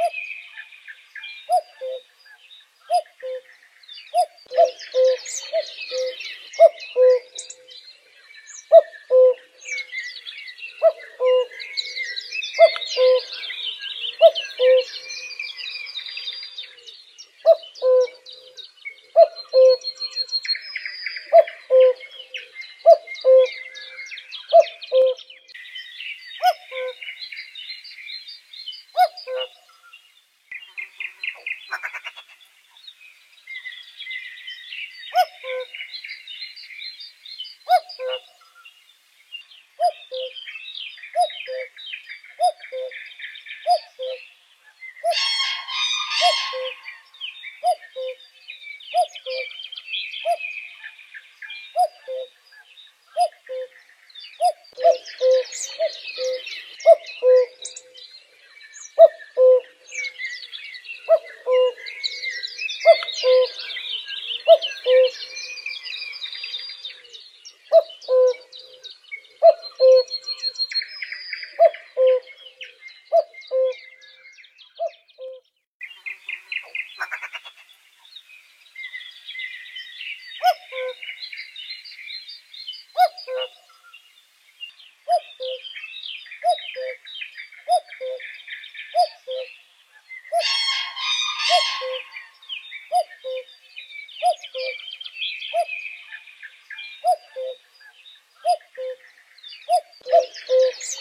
Woo! Thank you.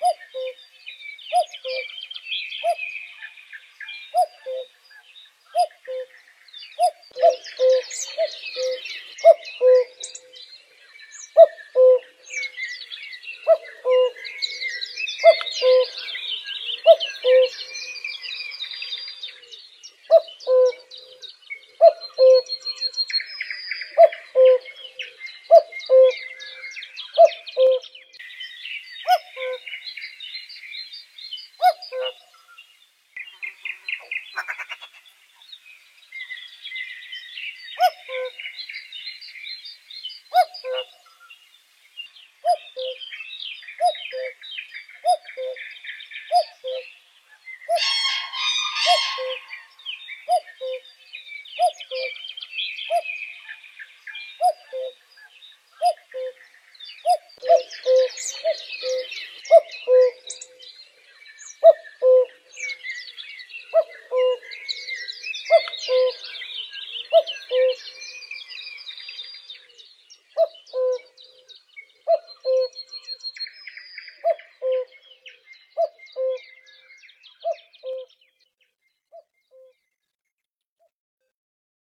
Woof woof! Woof woof! Woof woof! Woo!